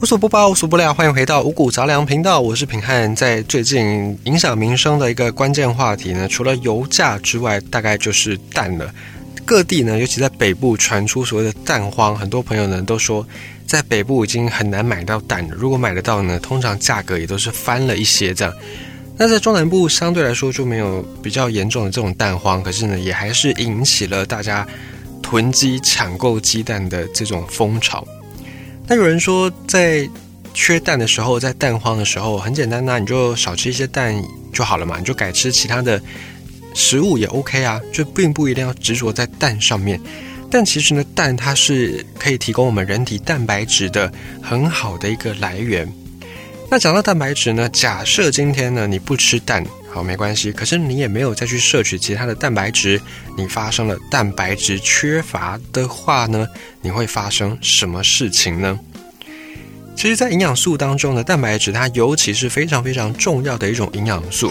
无所不包，无所不料，欢迎回到五谷杂粮频道，我是品汉。在最近影响民生的一个关键话题呢，除了油价之外，大概就是蛋了。各地呢，尤其在北部传出所谓的蛋荒，很多朋友呢都说，在北部已经很难买到蛋了。如果买得到呢，通常价格也都是翻了一些这样。那在中南部相对来说就没有比较严重的这种蛋荒，可是呢，也还是引起了大家囤积抢购鸡蛋的这种风潮。那有人说，在缺蛋的时候，在蛋荒的时候，很简单呐，你就少吃一些蛋就好了嘛，你就改吃其他的食物也 OK 啊，就并不一定要执着在蛋上面。但其实呢，蛋它是可以提供我们人体蛋白质的很好的一个来源。那讲到蛋白质呢，假设今天呢你不吃蛋，好没关系，可是你也没有再去摄取其他的蛋白质，你发生了蛋白质缺乏的话呢，你会发生什么事情呢？其实，在营养素当中呢，蛋白质它尤其是非常非常重要的一种营养素，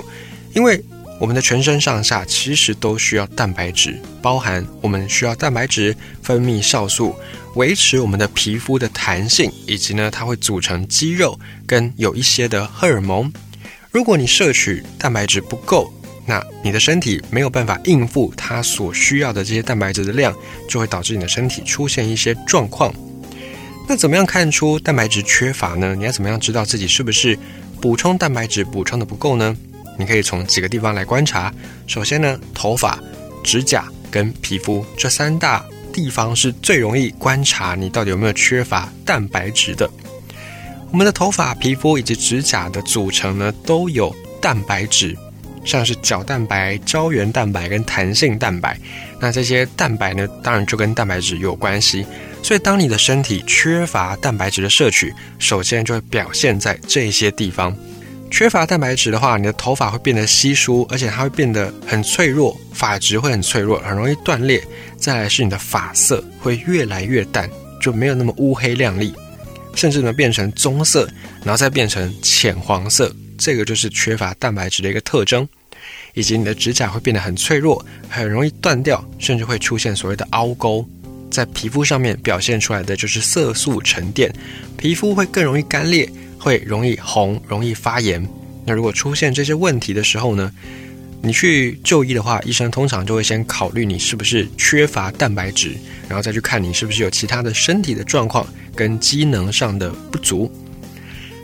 因为我们的全身上下其实都需要蛋白质，包含我们需要蛋白质分泌酵素。维持我们的皮肤的弹性，以及呢，它会组成肌肉跟有一些的荷尔蒙。如果你摄取蛋白质不够，那你的身体没有办法应付它所需要的这些蛋白质的量，就会导致你的身体出现一些状况。那怎么样看出蛋白质缺乏呢？你要怎么样知道自己是不是补充蛋白质补充的不够呢？你可以从几个地方来观察。首先呢，头发、指甲跟皮肤这三大。地方是最容易观察你到底有没有缺乏蛋白质的。我们的头发、皮肤以及指甲的组成呢，都有蛋白质，像是角蛋白、胶原蛋白跟弹性蛋白。那这些蛋白呢，当然就跟蛋白质有关系。所以，当你的身体缺乏蛋白质的摄取，首先就会表现在这些地方。缺乏蛋白质的话，你的头发会变得稀疏，而且它会变得很脆弱，发质会很脆弱，很容易断裂。再来是你的发色会越来越淡，就没有那么乌黑亮丽，甚至呢变成棕色，然后再变成浅黄色。这个就是缺乏蛋白质的一个特征。以及你的指甲会变得很脆弱，很容易断掉，甚至会出现所谓的凹沟。在皮肤上面表现出来的就是色素沉淀，皮肤会更容易干裂。会容易红，容易发炎。那如果出现这些问题的时候呢，你去就医的话，医生通常就会先考虑你是不是缺乏蛋白质，然后再去看你是不是有其他的身体的状况跟机能上的不足。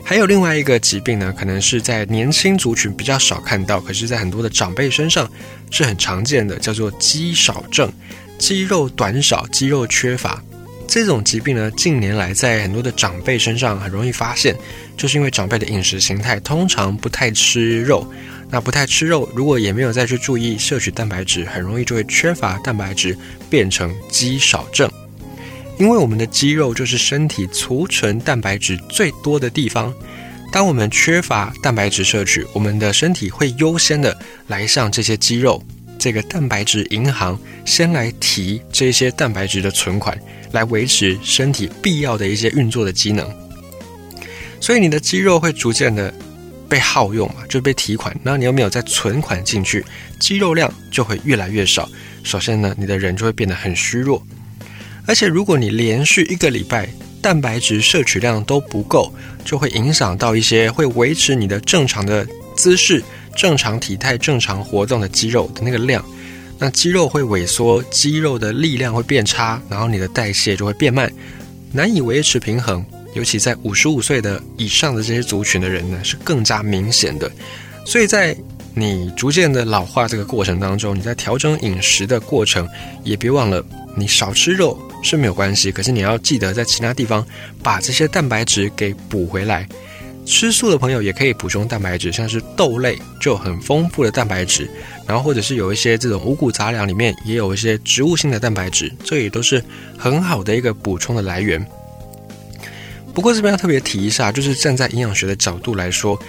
还有另外一个疾病呢，可能是在年轻族群比较少看到，可是在很多的长辈身上是很常见的，叫做肌少症，肌肉短少，肌肉缺乏。这种疾病呢，近年来在很多的长辈身上很容易发现，就是因为长辈的饮食形态通常不太吃肉，那不太吃肉，如果也没有再去注意摄取蛋白质，很容易就会缺乏蛋白质，变成肌少症。因为我们的肌肉就是身体储存蛋白质最多的地方，当我们缺乏蛋白质摄取，我们的身体会优先的来向这些肌肉，这个蛋白质银行，先来提这些蛋白质的存款。来维持身体必要的一些运作的机能，所以你的肌肉会逐渐的被耗用嘛，就被提款。那你又没有再存款进去，肌肉量就会越来越少。首先呢，你的人就会变得很虚弱。而且如果你连续一个礼拜蛋白质摄取量都不够，就会影响到一些会维持你的正常的姿势、正常体态、正常活动的肌肉的那个量。那肌肉会萎缩，肌肉的力量会变差，然后你的代谢就会变慢，难以维持平衡。尤其在五十五岁的以上的这些族群的人呢，是更加明显的。所以在你逐渐的老化这个过程当中，你在调整饮食的过程，也别忘了你少吃肉是没有关系，可是你要记得在其他地方把这些蛋白质给补回来。吃素的朋友也可以补充蛋白质，像是豆类就很丰富的蛋白质，然后或者是有一些这种五谷杂粮里面也有一些植物性的蛋白质，这也都是很好的一个补充的来源。不过这边要特别提一下，就是站在营养学的角度来说，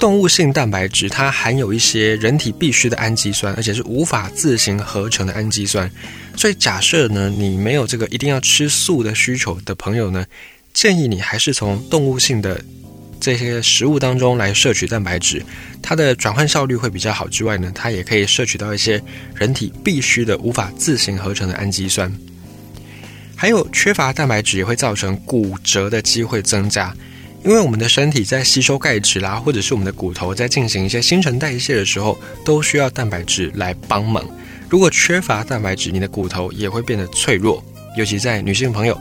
动物性蛋白质它含有一些人体必需的氨基酸，而且是无法自行合成的氨基酸，所以假设呢你没有这个一定要吃素的需求的朋友呢，建议你还是从动物性的。这些食物当中来摄取蛋白质，它的转换效率会比较好。之外呢，它也可以摄取到一些人体必需的、无法自行合成的氨基酸。还有缺乏蛋白质也会造成骨折的机会增加，因为我们的身体在吸收钙质啦，或者是我们的骨头在进行一些新陈代谢的时候，都需要蛋白质来帮忙。如果缺乏蛋白质，你的骨头也会变得脆弱，尤其在女性朋友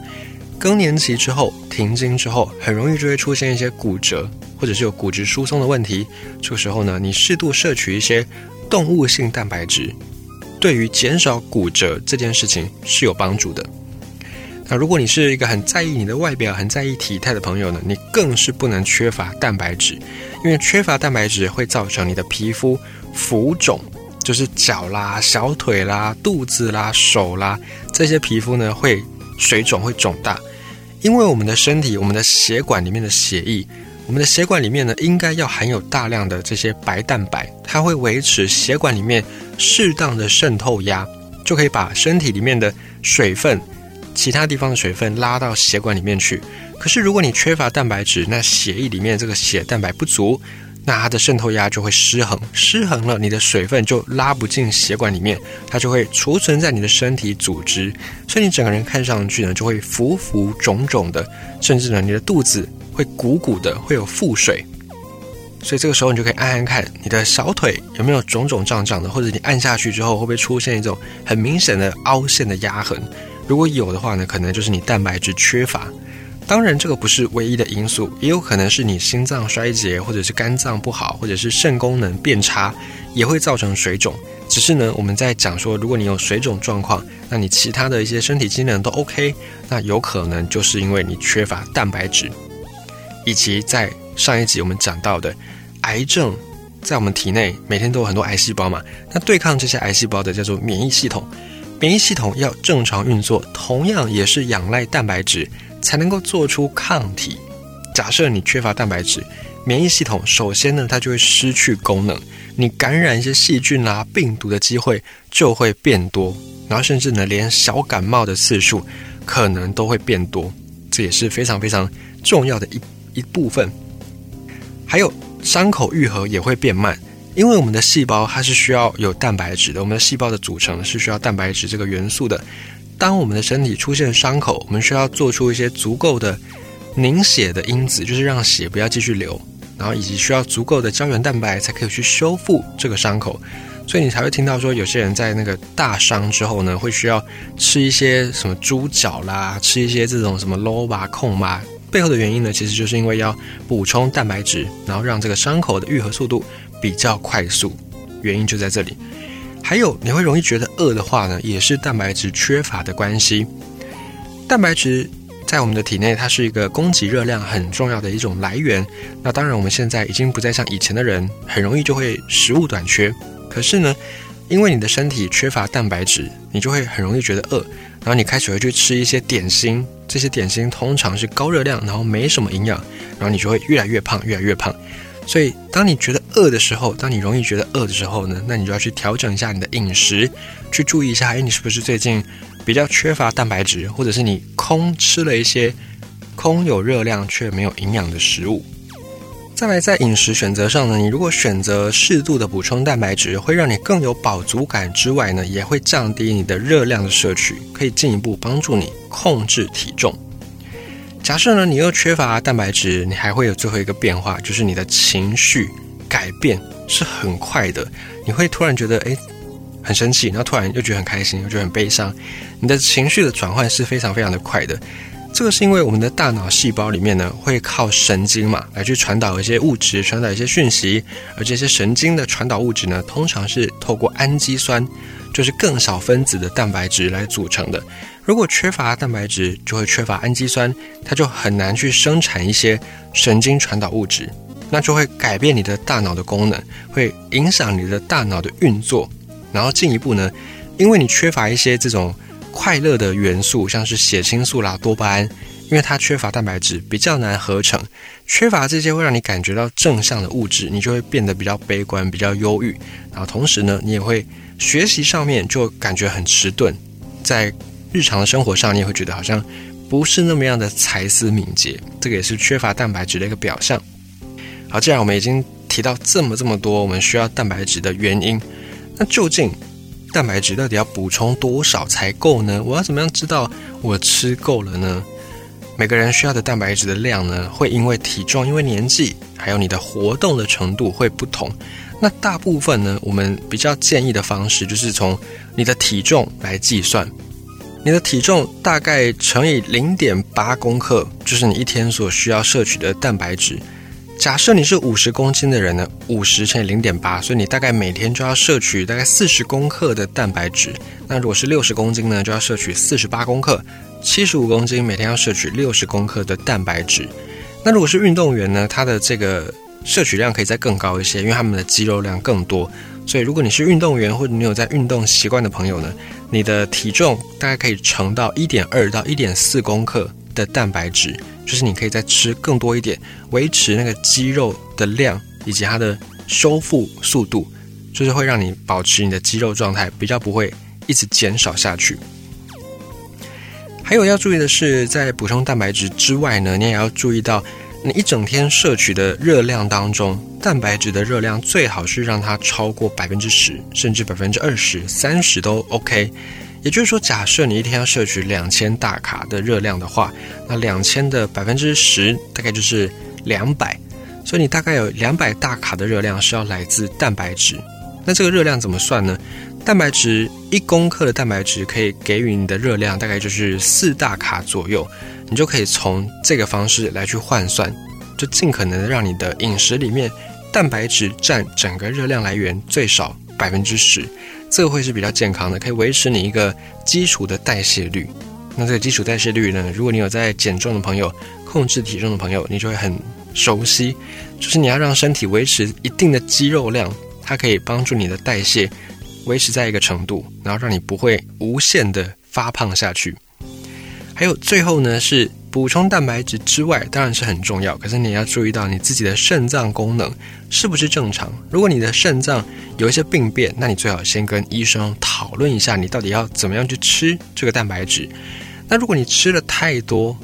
更年期之后、停经之后，很容易就会出现一些骨折，或者是有骨质疏松的问题。这个时候呢，你适度摄取一些动物性蛋白质，对于减少骨折这件事情是有帮助的。那如果你是一个很在意你的外表、很在意体态的朋友呢，你更是不能缺乏蛋白质，因为缺乏蛋白质会造成你的皮肤浮肿，就是脚啦、小腿啦、肚子啦、手啦这些皮肤呢会水肿、会肿大。因为我们的身体、我们的血管里面的血液，我们的血管里面呢应该要含有大量的这些白蛋白，它会维持血管里面适当的渗透压，就可以把身体里面的水分。其他地方的水分拉到血管里面去，可是如果你缺乏蛋白质，那血液里面这个血蛋白不足，那它的渗透压就会失衡，失衡了，你的水分就拉不进血管里面，它就会储存在你的身体组织，所以你整个人看上去呢就会浮浮肿肿的，甚至呢你的肚子会鼓鼓的，会有腹水，所以这个时候你就可以按按看你的小腿有没有肿肿胀胀的，或者你按下去之后会不会出现一种很明显的凹陷的压痕。如果有的话呢，可能就是你蛋白质缺乏。当然，这个不是唯一的因素，也有可能是你心脏衰竭，或者是肝脏不好，或者是肾功能变差，也会造成水肿。只是呢，我们在讲说，如果你有水肿状况，那你其他的一些身体机能都 OK，那有可能就是因为你缺乏蛋白质。以及在上一集我们讲到的，癌症在我们体内每天都有很多癌细胞嘛，那对抗这些癌细胞的叫做免疫系统。免疫系统要正常运作，同样也是仰赖蛋白质才能够做出抗体。假设你缺乏蛋白质，免疫系统首先呢，它就会失去功能，你感染一些细菌啊、病毒的机会就会变多，然后甚至呢，连小感冒的次数可能都会变多，这也是非常非常重要的一一部分。还有伤口愈合也会变慢。因为我们的细胞它是需要有蛋白质的，我们的细胞的组成是需要蛋白质这个元素的。当我们的身体出现伤口，我们需要做出一些足够的凝血的因子，就是让血不要继续流，然后以及需要足够的胶原蛋白才可以去修复这个伤口。所以你才会听到说，有些人在那个大伤之后呢，会需要吃一些什么猪脚啦，吃一些这种什么 low 吧控吧。背后的原因呢，其实就是因为要补充蛋白质，然后让这个伤口的愈合速度。比较快速，原因就在这里。还有，你会容易觉得饿的话呢，也是蛋白质缺乏的关系。蛋白质在我们的体内，它是一个供给热量很重要的一种来源。那当然，我们现在已经不再像以前的人，很容易就会食物短缺。可是呢，因为你的身体缺乏蛋白质，你就会很容易觉得饿，然后你开始会去吃一些点心。这些点心通常是高热量，然后没什么营养，然后你就会越来越胖，越来越胖。所以，当你觉得饿的时候，当你容易觉得饿的时候呢，那你就要去调整一下你的饮食，去注意一下，哎，你是不是最近比较缺乏蛋白质，或者是你空吃了一些空有热量却没有营养的食物。再来，在饮食选择上呢，你如果选择适度的补充蛋白质，会让你更有饱足感之外呢，也会降低你的热量的摄取，可以进一步帮助你控制体重。假设呢，你又缺乏蛋白质，你还会有最后一个变化，就是你的情绪改变是很快的。你会突然觉得，哎，很生气，然后突然又觉得很开心，又觉得很悲伤。你的情绪的转换是非常非常的快的。这个是因为我们的大脑细胞里面呢，会靠神经嘛来去传导一些物质，传导一些讯息，而这些神经的传导物质呢，通常是透过氨基酸，就是更小分子的蛋白质来组成的。如果缺乏蛋白质，就会缺乏氨基酸，它就很难去生产一些神经传导物质，那就会改变你的大脑的功能，会影响你的大脑的运作。然后进一步呢，因为你缺乏一些这种快乐的元素，像是血清素啦、多巴胺，因为它缺乏蛋白质，比较难合成。缺乏这些会让你感觉到正向的物质，你就会变得比较悲观、比较忧郁。然后同时呢，你也会学习上面就感觉很迟钝，在。日常的生活上，你也会觉得好像不是那么样的才思敏捷，这个也是缺乏蛋白质的一个表象。好，既然我们已经提到这么这么多我们需要蛋白质的原因，那究竟蛋白质到底要补充多少才够呢？我要怎么样知道我吃够了呢？每个人需要的蛋白质的量呢，会因为体重、因为年纪，还有你的活动的程度会不同。那大部分呢，我们比较建议的方式就是从你的体重来计算。你的体重大概乘以零点八公克，就是你一天所需要摄取的蛋白质。假设你是五十公斤的人呢，五十乘以零点八，所以你大概每天就要摄取大概四十公克的蛋白质。那如果是六十公斤呢，就要摄取四十八公克；七十五公斤每天要摄取六十公克的蛋白质。那如果是运动员呢，他的这个摄取量可以再更高一些，因为他们的肌肉量更多。所以如果你是运动员或者你有在运动习惯的朋友呢，你的体重大概可以乘到一点二到一点四公克的蛋白质。就是你可以再吃更多一点，维持那个肌肉的量以及它的修复速度，就是会让你保持你的肌肉状态比较不会一直减少下去。还有要注意的是，在补充蛋白质之外呢，你也要注意到你一整天摄取的热量当中，蛋白质的热量最好是让它超过百分之十，甚至百分之二十三十都 OK。也就是说，假设你一天要摄取两千大卡的热量的话，那两千的百分之十大概就是两百，所以你大概有两百大卡的热量是要来自蛋白质。那这个热量怎么算呢？蛋白质一公克的蛋白质可以给予你的热量大概就是四大卡左右，你就可以从这个方式来去换算，就尽可能让你的饮食里面蛋白质占整个热量来源最少百分之十。这个会是比较健康的，可以维持你一个基础的代谢率。那这个基础代谢率呢？如果你有在减重的朋友、控制体重的朋友，你就会很熟悉。就是你要让身体维持一定的肌肉量，它可以帮助你的代谢维持在一个程度，然后让你不会无限的发胖下去。还有最后呢是。补充蛋白质之外，当然是很重要。可是你要注意到你自己的肾脏功能是不是正常。如果你的肾脏有一些病变，那你最好先跟医生讨论一下，你到底要怎么样去吃这个蛋白质。那如果你吃的太多，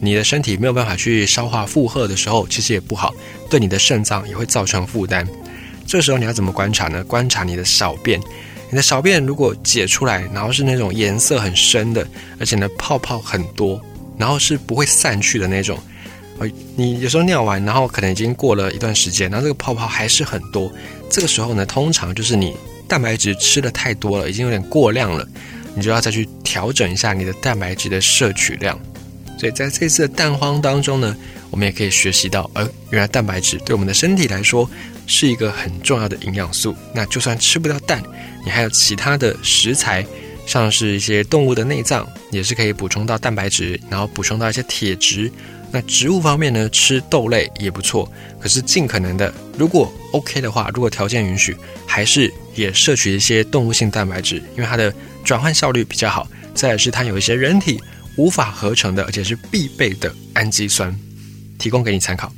你的身体没有办法去消化负荷的时候，其实也不好，对你的肾脏也会造成负担。这时候你要怎么观察呢？观察你的小便，你的小便如果解出来，然后是那种颜色很深的，而且呢泡泡很多。然后是不会散去的那种，呃，你有时候尿完，然后可能已经过了一段时间，然后这个泡泡还是很多。这个时候呢，通常就是你蛋白质吃的太多了，已经有点过量了，你就要再去调整一下你的蛋白质的摄取量。所以在这次的蛋荒当中呢，我们也可以学习到，呃，原来蛋白质对我们的身体来说是一个很重要的营养素。那就算吃不到蛋，你还有其他的食材。像是一些动物的内脏，也是可以补充到蛋白质，然后补充到一些铁质。那植物方面呢，吃豆类也不错。可是尽可能的，如果 OK 的话，如果条件允许，还是也摄取一些动物性蛋白质，因为它的转换效率比较好。再是它有一些人体无法合成的，而且是必备的氨基酸，提供给你参考。